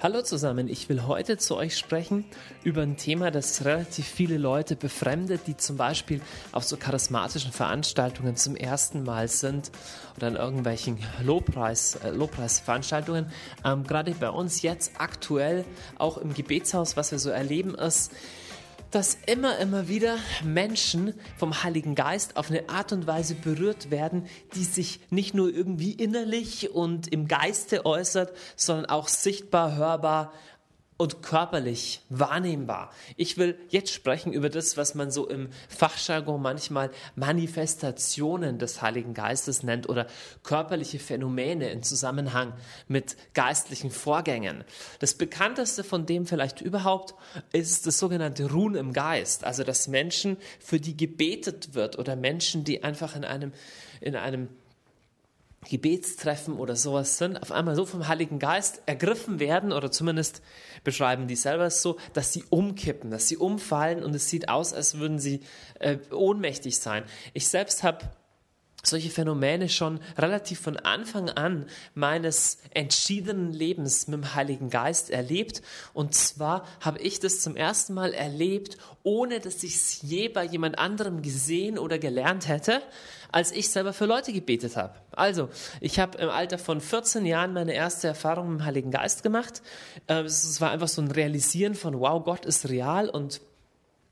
Hallo zusammen, ich will heute zu euch sprechen über ein Thema, das relativ viele Leute befremdet, die zum Beispiel auf so charismatischen Veranstaltungen zum ersten Mal sind oder an irgendwelchen Lobpreis, äh, Lobpreisveranstaltungen. Ähm, gerade bei uns jetzt aktuell, auch im Gebetshaus, was wir so erleben, ist, dass immer, immer wieder Menschen vom Heiligen Geist auf eine Art und Weise berührt werden, die sich nicht nur irgendwie innerlich und im Geiste äußert, sondern auch sichtbar, hörbar und körperlich wahrnehmbar. Ich will jetzt sprechen über das, was man so im Fachjargon manchmal Manifestationen des Heiligen Geistes nennt oder körperliche Phänomene in Zusammenhang mit geistlichen Vorgängen. Das bekannteste von dem vielleicht überhaupt ist das sogenannte Ruhen im Geist, also dass Menschen, für die gebetet wird oder Menschen, die einfach in einem, in einem Gebetstreffen oder sowas sind, auf einmal so vom Heiligen Geist ergriffen werden oder zumindest beschreiben die selber es so, dass sie umkippen, dass sie umfallen und es sieht aus, als würden sie äh, ohnmächtig sein. Ich selbst habe solche Phänomene schon relativ von Anfang an meines entschiedenen Lebens mit dem Heiligen Geist erlebt. Und zwar habe ich das zum ersten Mal erlebt, ohne dass ich es je bei jemand anderem gesehen oder gelernt hätte, als ich selber für Leute gebetet habe. Also, ich habe im Alter von 14 Jahren meine erste Erfahrung mit dem Heiligen Geist gemacht. Äh, es war einfach so ein Realisieren von, wow, Gott ist real und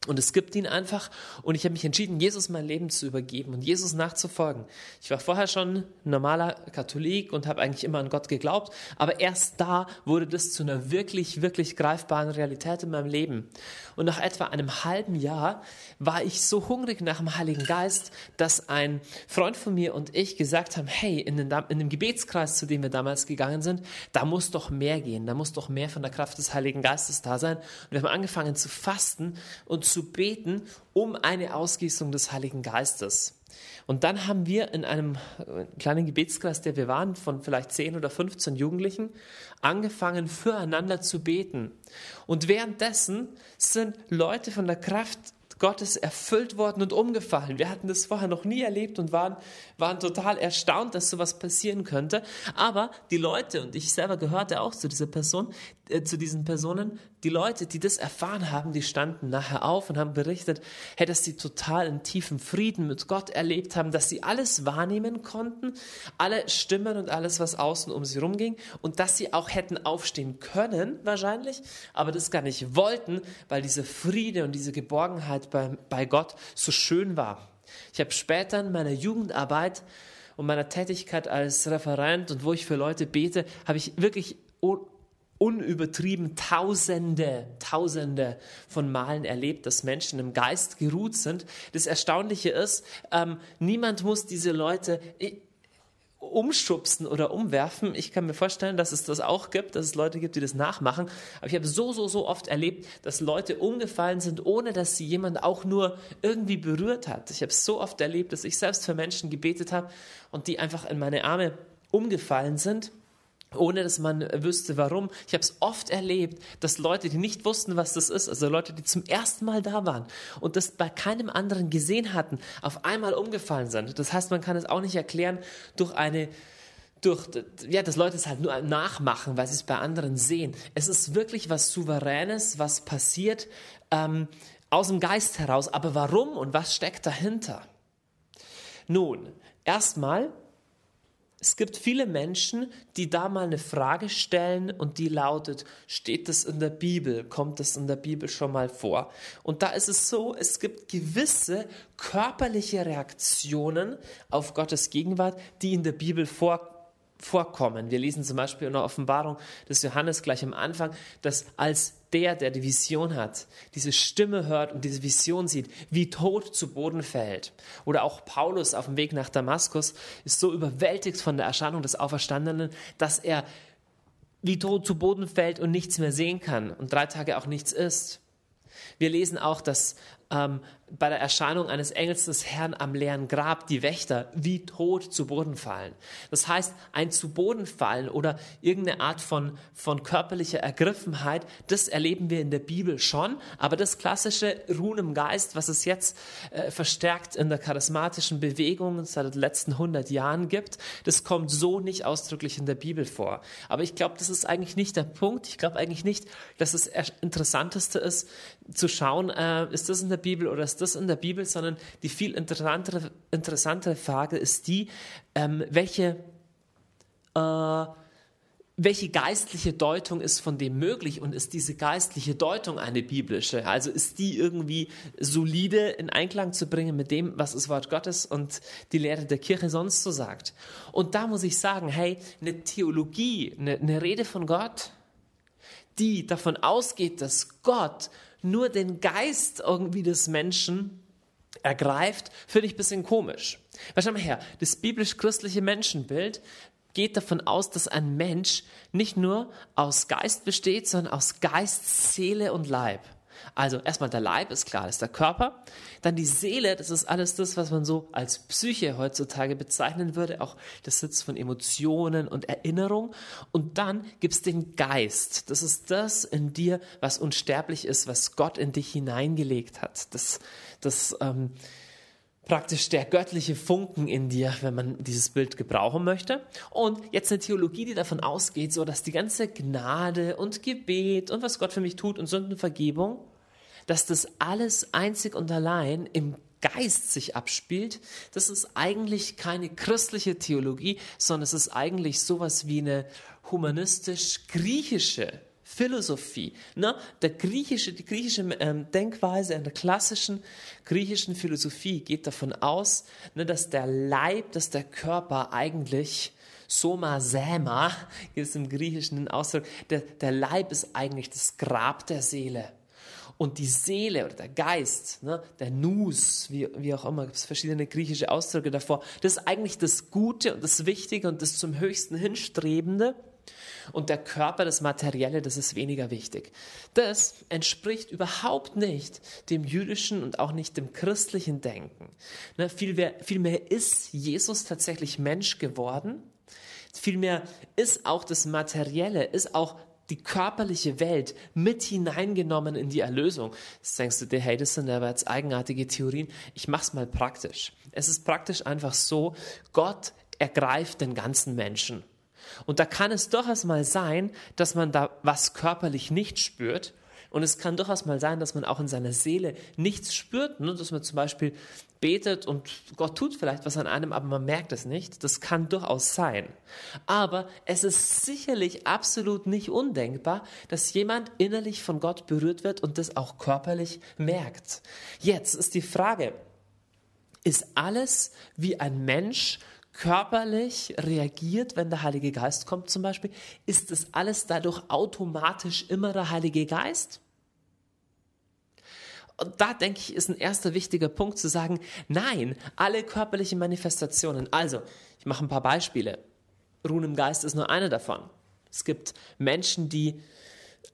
und es gibt ihn einfach. Und ich habe mich entschieden, Jesus mein Leben zu übergeben und Jesus nachzufolgen. Ich war vorher schon normaler Katholik und habe eigentlich immer an Gott geglaubt. Aber erst da wurde das zu einer wirklich, wirklich greifbaren Realität in meinem Leben. Und nach etwa einem halben Jahr war ich so hungrig nach dem Heiligen Geist, dass ein Freund von mir und ich gesagt haben, hey, in, den, in dem Gebetskreis, zu dem wir damals gegangen sind, da muss doch mehr gehen. Da muss doch mehr von der Kraft des Heiligen Geistes da sein. Und wir haben angefangen zu fasten und zu beten um eine Ausgießung des Heiligen Geistes. Und dann haben wir in einem äh, kleinen Gebetskreis, der wir waren, von vielleicht 10 oder 15 Jugendlichen, angefangen, füreinander zu beten. Und währenddessen sind Leute von der Kraft Gottes erfüllt worden und umgefallen. Wir hatten das vorher noch nie erlebt und waren, waren total erstaunt, dass sowas passieren könnte. Aber die Leute, und ich selber gehörte auch zu dieser Person, äh, zu diesen Personen, die Leute, die das erfahren haben, die standen nachher auf und haben berichtet, hey, dass sie total einen tiefen Frieden mit Gott erlebt haben, dass sie alles wahrnehmen konnten, alle Stimmen und alles, was außen um sie rumging und dass sie auch hätten aufstehen können, wahrscheinlich, aber das gar nicht wollten, weil diese Friede und diese Geborgenheit bei, bei Gott so schön war. Ich habe später in meiner Jugendarbeit und meiner Tätigkeit als Referent und wo ich für Leute bete, habe ich wirklich unübertrieben Tausende, Tausende von Malen erlebt, dass Menschen im Geist geruht sind. Das Erstaunliche ist, ähm, niemand muss diese Leute umschubsen oder umwerfen. Ich kann mir vorstellen, dass es das auch gibt, dass es Leute gibt, die das nachmachen. Aber ich habe so, so, so oft erlebt, dass Leute umgefallen sind, ohne dass sie jemand auch nur irgendwie berührt hat. Ich habe so oft erlebt, dass ich selbst für Menschen gebetet habe und die einfach in meine Arme umgefallen sind ohne dass man wüsste, warum. Ich habe es oft erlebt, dass Leute, die nicht wussten, was das ist, also Leute, die zum ersten Mal da waren und das bei keinem anderen gesehen hatten, auf einmal umgefallen sind. Das heißt, man kann es auch nicht erklären durch eine durch, ja, dass Leute es halt nur nachmachen, weil sie es bei anderen sehen. Es ist wirklich was Souveränes, was passiert ähm, aus dem Geist heraus. Aber warum und was steckt dahinter? Nun, erstmal es gibt viele Menschen, die da mal eine Frage stellen und die lautet, steht das in der Bibel? Kommt das in der Bibel schon mal vor? Und da ist es so, es gibt gewisse körperliche Reaktionen auf Gottes Gegenwart, die in der Bibel vorkommen vorkommen. Wir lesen zum Beispiel in der Offenbarung des Johannes gleich am Anfang, dass als der, der die Vision hat, diese Stimme hört und diese Vision sieht, wie tot zu Boden fällt. Oder auch Paulus auf dem Weg nach Damaskus ist so überwältigt von der Erscheinung des Auferstandenen, dass er wie tot zu Boden fällt und nichts mehr sehen kann und drei Tage auch nichts isst. Wir lesen auch, dass ähm, bei der Erscheinung eines Engels des Herrn am leeren Grab die Wächter wie tot zu Boden fallen. Das heißt, ein zu Boden fallen oder irgendeine Art von, von körperlicher Ergriffenheit, das erleben wir in der Bibel schon, aber das klassische Ruhen im Geist, was es jetzt äh, verstärkt in der charismatischen Bewegung seit den letzten 100 Jahren gibt, das kommt so nicht ausdrücklich in der Bibel vor. Aber ich glaube, das ist eigentlich nicht der Punkt. Ich glaube eigentlich nicht, dass das Interessanteste ist, zu schauen, äh, ist das in der Bibel oder ist das in der Bibel, sondern die viel interessantere, interessantere Frage ist die, ähm, welche, äh, welche geistliche Deutung ist von dem möglich und ist diese geistliche Deutung eine biblische? Also ist die irgendwie solide in Einklang zu bringen mit dem, was das Wort Gottes und die Lehre der Kirche sonst so sagt? Und da muss ich sagen, hey, eine Theologie, eine, eine Rede von Gott, die davon ausgeht, dass Gott nur den Geist irgendwie des Menschen ergreift, finde ich ein bisschen komisch. Weil schau mal her, das biblisch-christliche Menschenbild geht davon aus, dass ein Mensch nicht nur aus Geist besteht, sondern aus Geist, Seele und Leib. Also erstmal der Leib ist klar, das ist der Körper. Dann die Seele, das ist alles das, was man so als Psyche heutzutage bezeichnen würde, auch das Sitz von Emotionen und Erinnerung. Und dann gibt es den Geist. Das ist das in dir, was unsterblich ist, was Gott in dich hineingelegt hat. Das, das ähm, praktisch der göttliche Funken in dir, wenn man dieses Bild gebrauchen möchte. Und jetzt eine Theologie, die davon ausgeht, so dass die ganze Gnade und Gebet und was Gott für mich tut und Sündenvergebung, dass das alles einzig und allein im Geist sich abspielt, das ist eigentlich keine christliche Theologie, sondern es ist eigentlich sowas wie eine humanistisch-griechische Philosophie. Ne? Der griechische, die griechische ähm, Denkweise in der klassischen griechischen Philosophie geht davon aus, ne, dass der Leib, dass der Körper eigentlich Soma Säma, ist im Griechischen Ausdruck, der, der Leib ist eigentlich das Grab der Seele. Und die Seele oder der Geist, ne, der Nus, wie, wie auch immer, gibt es verschiedene griechische Ausdrücke davor, das ist eigentlich das Gute und das Wichtige und das zum Höchsten hinstrebende. Und der Körper, das Materielle, das ist weniger wichtig. Das entspricht überhaupt nicht dem jüdischen und auch nicht dem christlichen Denken. Ne, vielmehr, vielmehr ist Jesus tatsächlich Mensch geworden. Vielmehr ist auch das Materielle, ist auch die körperliche Welt mit hineingenommen in die Erlösung. Jetzt denkst du dir, hey, das sind aber jetzt eigenartige Theorien. Ich mach's mal praktisch. Es ist praktisch einfach so, Gott ergreift den ganzen Menschen. Und da kann es durchaus mal sein, dass man da was körperlich nicht spürt. Und es kann durchaus mal sein, dass man auch in seiner Seele nichts spürt, ne? dass man zum Beispiel betet und Gott tut vielleicht was an einem, aber man merkt es nicht. Das kann durchaus sein. Aber es ist sicherlich absolut nicht undenkbar, dass jemand innerlich von Gott berührt wird und das auch körperlich merkt. Jetzt ist die Frage, ist alles wie ein Mensch körperlich reagiert, wenn der Heilige Geist kommt zum Beispiel, ist das alles dadurch automatisch immer der Heilige Geist? Und da denke ich, ist ein erster wichtiger Punkt zu sagen, nein, alle körperlichen Manifestationen. Also, ich mache ein paar Beispiele. Ruhen im Geist ist nur eine davon. Es gibt Menschen, die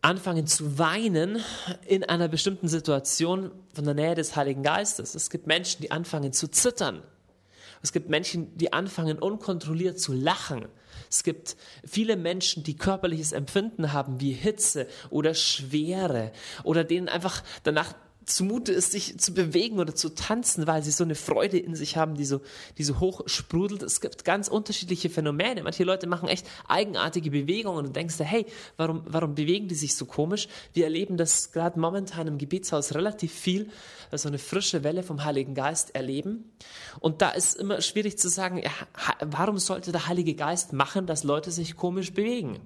anfangen zu weinen in einer bestimmten Situation von der Nähe des Heiligen Geistes. Es gibt Menschen, die anfangen zu zittern es gibt Menschen, die anfangen unkontrolliert zu lachen. Es gibt viele Menschen, die körperliches Empfinden haben wie Hitze oder Schwere oder denen einfach danach zumute ist, sich zu bewegen oder zu tanzen, weil sie so eine Freude in sich haben, die so, die so hoch sprudelt. Es gibt ganz unterschiedliche Phänomene. Manche Leute machen echt eigenartige Bewegungen und du denkst dir, hey, warum, warum bewegen die sich so komisch? Wir erleben das gerade momentan im Gebetshaus relativ viel, so eine frische Welle vom Heiligen Geist erleben. Und da ist immer schwierig zu sagen, warum sollte der Heilige Geist machen, dass Leute sich komisch bewegen?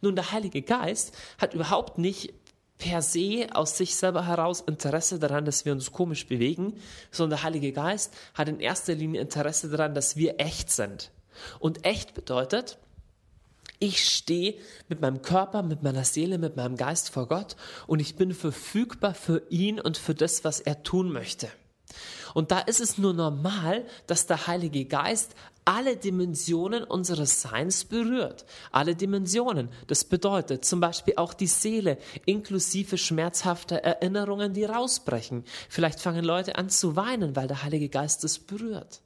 Nun, der Heilige Geist hat überhaupt nicht per se aus sich selber heraus Interesse daran, dass wir uns komisch bewegen, sondern der Heilige Geist hat in erster Linie Interesse daran, dass wir echt sind. Und echt bedeutet, ich stehe mit meinem Körper, mit meiner Seele, mit meinem Geist vor Gott und ich bin verfügbar für ihn und für das, was er tun möchte. Und da ist es nur normal, dass der Heilige Geist alle Dimensionen unseres Seins berührt. Alle Dimensionen. Das bedeutet zum Beispiel auch die Seele, inklusive schmerzhafter Erinnerungen, die rausbrechen. Vielleicht fangen Leute an zu weinen, weil der Heilige Geist es berührt.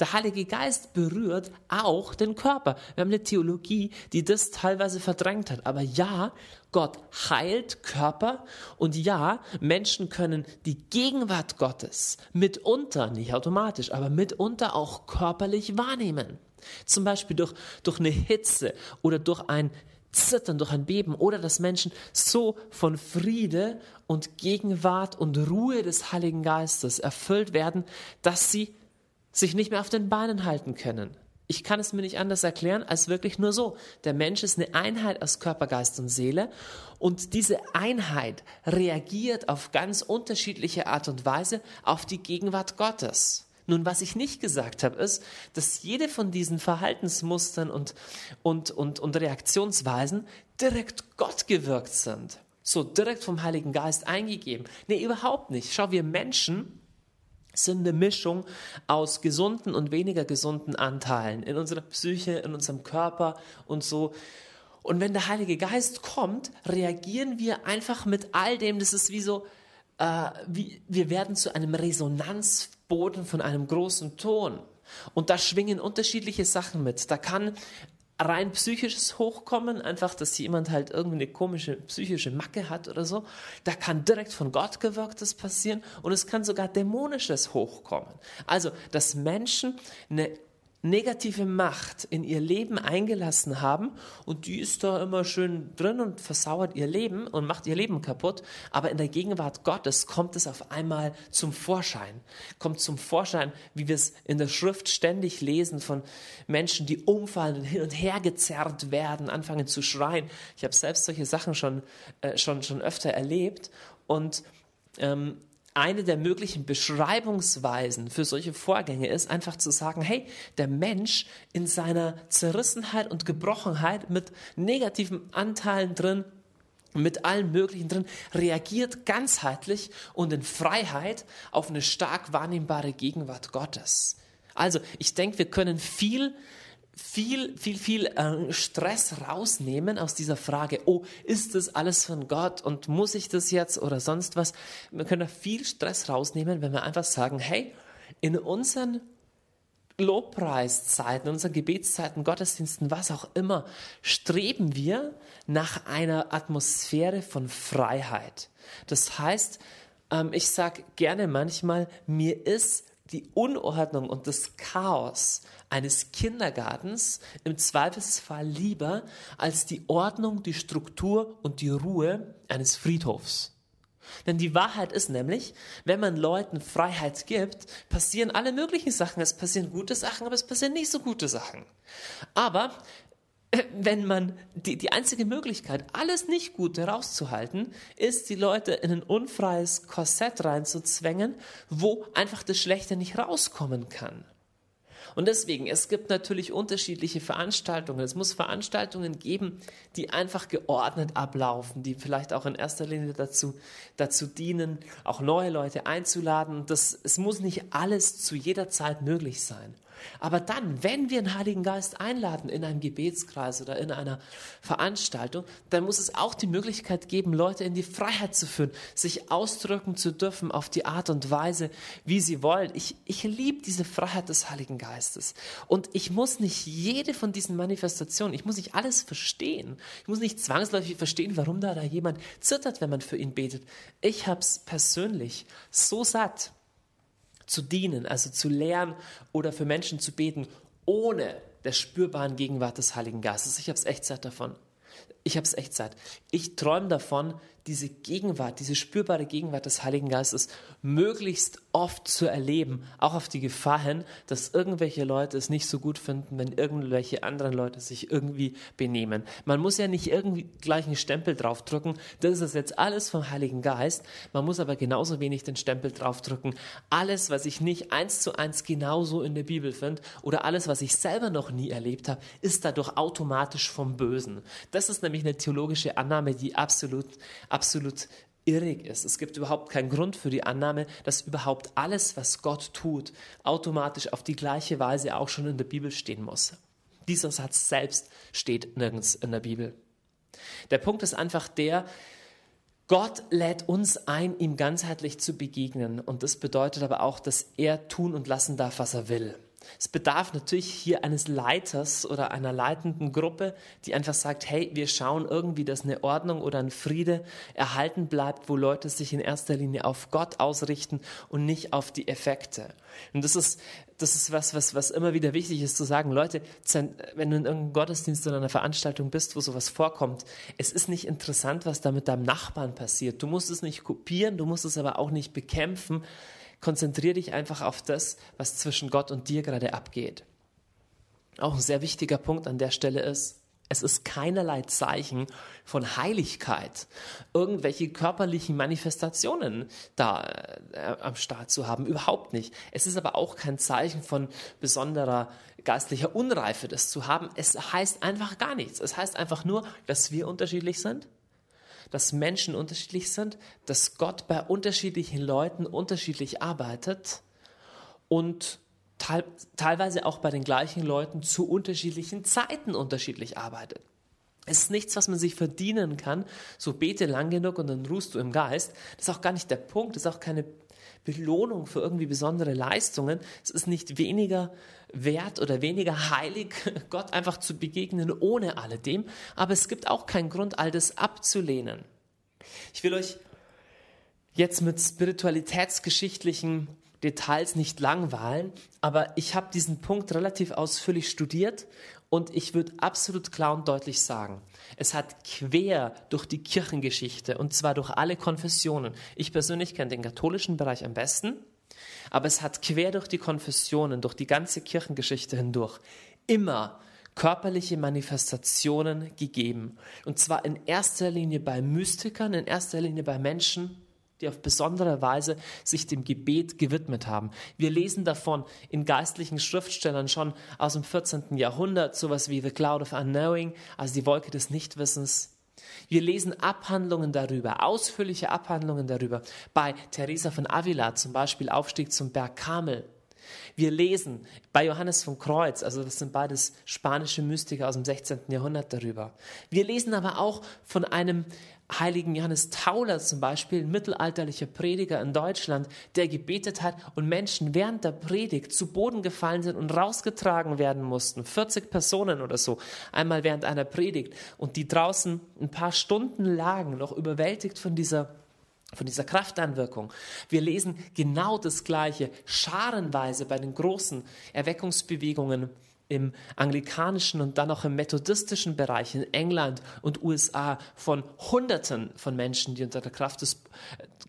Der Heilige Geist berührt auch den Körper. Wir haben eine Theologie, die das teilweise verdrängt hat. Aber ja, Gott heilt Körper und ja, Menschen können die Gegenwart Gottes mitunter, nicht automatisch, aber mitunter auch körperlich wahrnehmen. Zum Beispiel durch, durch eine Hitze oder durch ein Zittern, durch ein Beben oder dass Menschen so von Friede und Gegenwart und Ruhe des Heiligen Geistes erfüllt werden, dass sie sich nicht mehr auf den Beinen halten können. Ich kann es mir nicht anders erklären als wirklich nur so. Der Mensch ist eine Einheit aus Körper, Geist und Seele und diese Einheit reagiert auf ganz unterschiedliche Art und Weise auf die Gegenwart Gottes. Nun, was ich nicht gesagt habe, ist, dass jede von diesen Verhaltensmustern und, und, und, und Reaktionsweisen direkt Gott gewirkt sind. So direkt vom Heiligen Geist eingegeben. Nee, überhaupt nicht. Schau, wir Menschen, sind eine Mischung aus gesunden und weniger gesunden Anteilen in unserer Psyche, in unserem Körper und so. Und wenn der Heilige Geist kommt, reagieren wir einfach mit all dem. Das ist wie so, äh, wie, wir werden zu einem Resonanzboden von einem großen Ton. Und da schwingen unterschiedliche Sachen mit. Da kann rein psychisches Hochkommen, einfach, dass jemand halt irgendwie eine komische psychische Macke hat oder so. Da kann direkt von Gott gewirktes passieren und es kann sogar dämonisches Hochkommen. Also, dass Menschen eine negative Macht in ihr Leben eingelassen haben und die ist da immer schön drin und versauert ihr Leben und macht ihr Leben kaputt, aber in der Gegenwart Gottes kommt es auf einmal zum Vorschein, kommt zum Vorschein, wie wir es in der Schrift ständig lesen von Menschen, die umfallen und hin und her gezerrt werden, anfangen zu schreien. Ich habe selbst solche Sachen schon, äh, schon, schon öfter erlebt und ähm, eine der möglichen Beschreibungsweisen für solche Vorgänge ist einfach zu sagen, hey, der Mensch in seiner Zerrissenheit und Gebrochenheit mit negativen Anteilen drin, mit allem Möglichen drin, reagiert ganzheitlich und in Freiheit auf eine stark wahrnehmbare Gegenwart Gottes. Also ich denke, wir können viel viel, viel, viel äh, Stress rausnehmen aus dieser Frage, oh, ist das alles von Gott und muss ich das jetzt oder sonst was? Wir können da viel Stress rausnehmen, wenn wir einfach sagen, hey, in unseren Lobpreiszeiten, unseren Gebetszeiten, Gottesdiensten, was auch immer, streben wir nach einer Atmosphäre von Freiheit. Das heißt, ähm, ich sage gerne manchmal, mir ist die Unordnung und das Chaos eines Kindergartens im Zweifelsfall lieber als die Ordnung, die Struktur und die Ruhe eines Friedhofs. Denn die Wahrheit ist nämlich, wenn man Leuten Freiheit gibt, passieren alle möglichen Sachen. Es passieren gute Sachen, aber es passieren nicht so gute Sachen. Aber wenn man die, die einzige Möglichkeit, alles nicht Gute rauszuhalten, ist, die Leute in ein unfreies Korsett reinzuzwängen, wo einfach das Schlechte nicht rauskommen kann. Und deswegen, es gibt natürlich unterschiedliche Veranstaltungen. Es muss Veranstaltungen geben, die einfach geordnet ablaufen, die vielleicht auch in erster Linie dazu, dazu dienen, auch neue Leute einzuladen. Das, es muss nicht alles zu jeder Zeit möglich sein. Aber dann, wenn wir den Heiligen Geist einladen in einem Gebetskreis oder in einer Veranstaltung, dann muss es auch die Möglichkeit geben, Leute in die Freiheit zu führen, sich ausdrücken zu dürfen auf die Art und Weise, wie sie wollen. Ich, ich liebe diese Freiheit des Heiligen Geistes. Und ich muss nicht jede von diesen Manifestationen, ich muss nicht alles verstehen. Ich muss nicht zwangsläufig verstehen, warum da, da jemand zittert, wenn man für ihn betet. Ich habe es persönlich so satt, zu dienen, also zu lernen oder für Menschen zu beten, ohne der spürbaren Gegenwart des Heiligen Geistes. Ich habe es echt satt davon. Ich habe es echt satt. Ich träume davon, diese Gegenwart, diese spürbare Gegenwart des Heiligen Geistes möglichst oft zu erleben, auch auf die Gefahr hin, dass irgendwelche Leute es nicht so gut finden, wenn irgendwelche anderen Leute sich irgendwie benehmen. Man muss ja nicht irgendwie gleich einen Stempel draufdrücken, das ist jetzt alles vom Heiligen Geist. Man muss aber genauso wenig den Stempel draufdrücken. Alles, was ich nicht eins zu eins genauso in der Bibel finde oder alles, was ich selber noch nie erlebt habe, ist dadurch automatisch vom Bösen. Das ist nämlich eine theologische Annahme, die absolut, absolut irrig ist. Es gibt überhaupt keinen Grund für die Annahme, dass überhaupt alles, was Gott tut, automatisch auf die gleiche Weise auch schon in der Bibel stehen muss. Dieser Satz selbst steht nirgends in der Bibel. Der Punkt ist einfach der, Gott lädt uns ein, ihm ganzheitlich zu begegnen. Und das bedeutet aber auch, dass er tun und lassen darf, was er will. Es bedarf natürlich hier eines Leiters oder einer leitenden Gruppe, die einfach sagt, hey, wir schauen irgendwie, dass eine Ordnung oder ein Friede erhalten bleibt, wo Leute sich in erster Linie auf Gott ausrichten und nicht auf die Effekte. Und das ist, das ist was, was, was immer wieder wichtig ist zu sagen, Leute, wenn du in irgendeinem Gottesdienst oder einer Veranstaltung bist, wo sowas vorkommt, es ist nicht interessant, was da mit deinem Nachbarn passiert. Du musst es nicht kopieren, du musst es aber auch nicht bekämpfen, Konzentriere dich einfach auf das, was zwischen Gott und dir gerade abgeht. Auch ein sehr wichtiger Punkt an der Stelle ist, es ist keinerlei Zeichen von Heiligkeit, irgendwelche körperlichen Manifestationen da äh, am Start zu haben. Überhaupt nicht. Es ist aber auch kein Zeichen von besonderer geistlicher Unreife, das zu haben. Es heißt einfach gar nichts. Es heißt einfach nur, dass wir unterschiedlich sind dass Menschen unterschiedlich sind, dass Gott bei unterschiedlichen Leuten unterschiedlich arbeitet und te teilweise auch bei den gleichen Leuten zu unterschiedlichen Zeiten unterschiedlich arbeitet. Es ist nichts, was man sich verdienen kann. So bete lang genug und dann ruhst du im Geist. Das ist auch gar nicht der Punkt. Das ist auch keine Belohnung für irgendwie besondere Leistungen. Es ist nicht weniger wert oder weniger heilig, Gott einfach zu begegnen ohne alledem. Aber es gibt auch keinen Grund, all das abzulehnen. Ich will euch jetzt mit spiritualitätsgeschichtlichen Details nicht langweilen, aber ich habe diesen Punkt relativ ausführlich studiert und ich würde absolut klar und deutlich sagen, es hat quer durch die Kirchengeschichte und zwar durch alle Konfessionen. Ich persönlich kenne den katholischen Bereich am besten, aber es hat quer durch die Konfessionen, durch die ganze Kirchengeschichte hindurch immer körperliche Manifestationen gegeben. Und zwar in erster Linie bei Mystikern, in erster Linie bei Menschen, die auf besondere Weise sich dem Gebet gewidmet haben. Wir lesen davon in geistlichen Schriftstellern schon aus dem 14. Jahrhundert, sowas wie The Cloud of Unknowing, also die Wolke des Nichtwissens. Wir lesen Abhandlungen darüber, ausführliche Abhandlungen darüber. Bei Teresa von Avila zum Beispiel Aufstieg zum Berg Kamel. Wir lesen bei Johannes von Kreuz, also das sind beides spanische Mystiker aus dem 16. Jahrhundert darüber. Wir lesen aber auch von einem heiligen Johannes Tauler zum Beispiel, ein mittelalterlicher Prediger in Deutschland, der gebetet hat und Menschen während der Predigt zu Boden gefallen sind und rausgetragen werden mussten. 40 Personen oder so, einmal während einer Predigt und die draußen ein paar Stunden lagen, noch überwältigt von dieser von dieser Kraftanwirkung. Wir lesen genau das Gleiche, scharenweise bei den großen Erweckungsbewegungen im anglikanischen und dann auch im methodistischen Bereich in England und USA von Hunderten von Menschen, die unter der Kraft, des,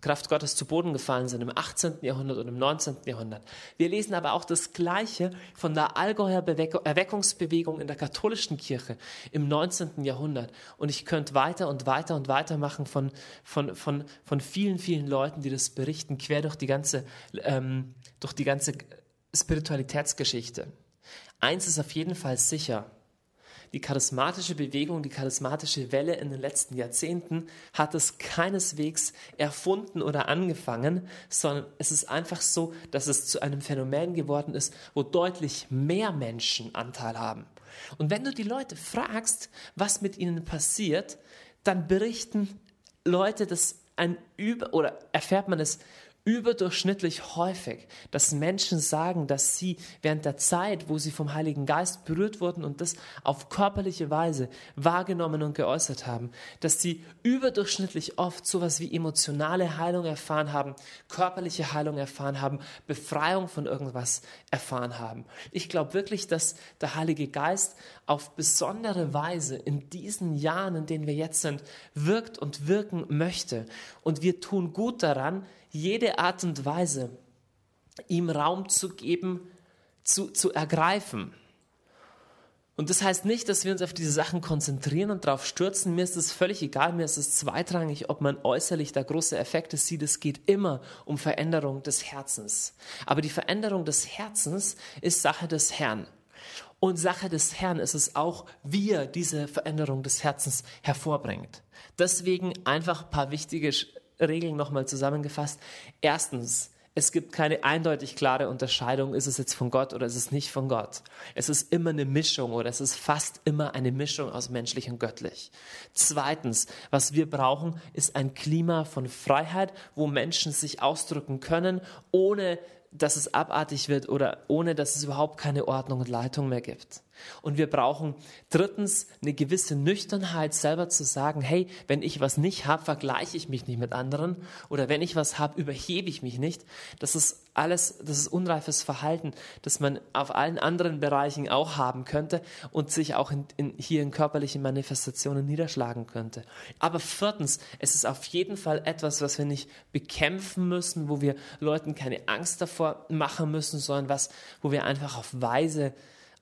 Kraft Gottes zu Boden gefallen sind im 18. Jahrhundert und im 19. Jahrhundert. Wir lesen aber auch das Gleiche von der Allgäuer Erweckungsbewegung in der katholischen Kirche im 19. Jahrhundert. Und ich könnte weiter und weiter und weiter machen von, von, von, von vielen, vielen Leuten, die das berichten, quer durch die ganze, ähm, durch die ganze Spiritualitätsgeschichte. Eins ist auf jeden Fall sicher. Die charismatische Bewegung, die charismatische Welle in den letzten Jahrzehnten hat es keineswegs erfunden oder angefangen, sondern es ist einfach so, dass es zu einem Phänomen geworden ist, wo deutlich mehr Menschen Anteil haben. Und wenn du die Leute fragst, was mit ihnen passiert, dann berichten Leute, dass ein Über oder erfährt man es überdurchschnittlich häufig, dass Menschen sagen, dass sie während der Zeit, wo sie vom Heiligen Geist berührt wurden und das auf körperliche Weise wahrgenommen und geäußert haben, dass sie überdurchschnittlich oft sowas wie emotionale Heilung erfahren haben, körperliche Heilung erfahren haben, Befreiung von irgendwas erfahren haben. Ich glaube wirklich, dass der Heilige Geist auf besondere Weise in diesen Jahren, in denen wir jetzt sind, wirkt und wirken möchte. Und wir tun gut daran, jede Art und Weise, ihm Raum zu geben, zu, zu ergreifen. Und das heißt nicht, dass wir uns auf diese Sachen konzentrieren und darauf stürzen. Mir ist es völlig egal, mir ist es zweitrangig, ob man äußerlich da große Effekte sieht. Es geht immer um Veränderung des Herzens. Aber die Veränderung des Herzens ist Sache des Herrn. Und Sache des Herrn ist es auch, wie er diese Veränderung des Herzens hervorbringt. Deswegen einfach ein paar wichtige Regeln nochmal zusammengefasst. Erstens, es gibt keine eindeutig klare Unterscheidung, ist es jetzt von Gott oder ist es nicht von Gott. Es ist immer eine Mischung oder es ist fast immer eine Mischung aus menschlich und göttlich. Zweitens, was wir brauchen, ist ein Klima von Freiheit, wo Menschen sich ausdrücken können, ohne dass es abartig wird oder ohne dass es überhaupt keine Ordnung und Leitung mehr gibt. Und wir brauchen drittens eine gewisse Nüchternheit, selber zu sagen, hey, wenn ich was nicht habe, vergleiche ich mich nicht mit anderen oder wenn ich was habe, überhebe ich mich nicht. Das ist alles, das ist unreifes Verhalten, das man auf allen anderen Bereichen auch haben könnte und sich auch in, in, hier in körperlichen Manifestationen niederschlagen könnte. Aber viertens, es ist auf jeden Fall etwas, was wir nicht bekämpfen müssen, wo wir Leuten keine Angst davor machen müssen, sondern was, wo wir einfach auf Weise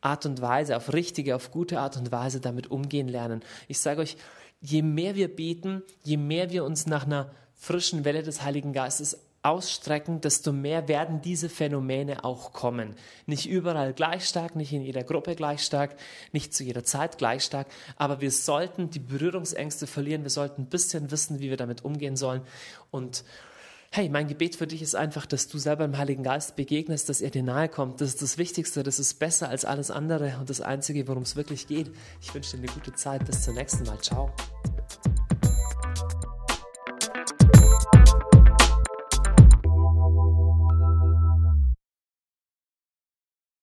Art und Weise, auf richtige, auf gute Art und Weise damit umgehen lernen. Ich sage euch, je mehr wir beten, je mehr wir uns nach einer frischen Welle des Heiligen Geistes ausstrecken, desto mehr werden diese Phänomene auch kommen. Nicht überall gleich stark, nicht in jeder Gruppe gleich stark, nicht zu jeder Zeit gleich stark, aber wir sollten die Berührungsängste verlieren, wir sollten ein bisschen wissen, wie wir damit umgehen sollen und Hey, mein Gebet für dich ist einfach, dass du selber im Heiligen Geist begegnest, dass er dir nahe kommt. Das ist das Wichtigste, das ist besser als alles andere und das Einzige, worum es wirklich geht. Ich wünsche dir eine gute Zeit. Bis zum nächsten Mal. Ciao.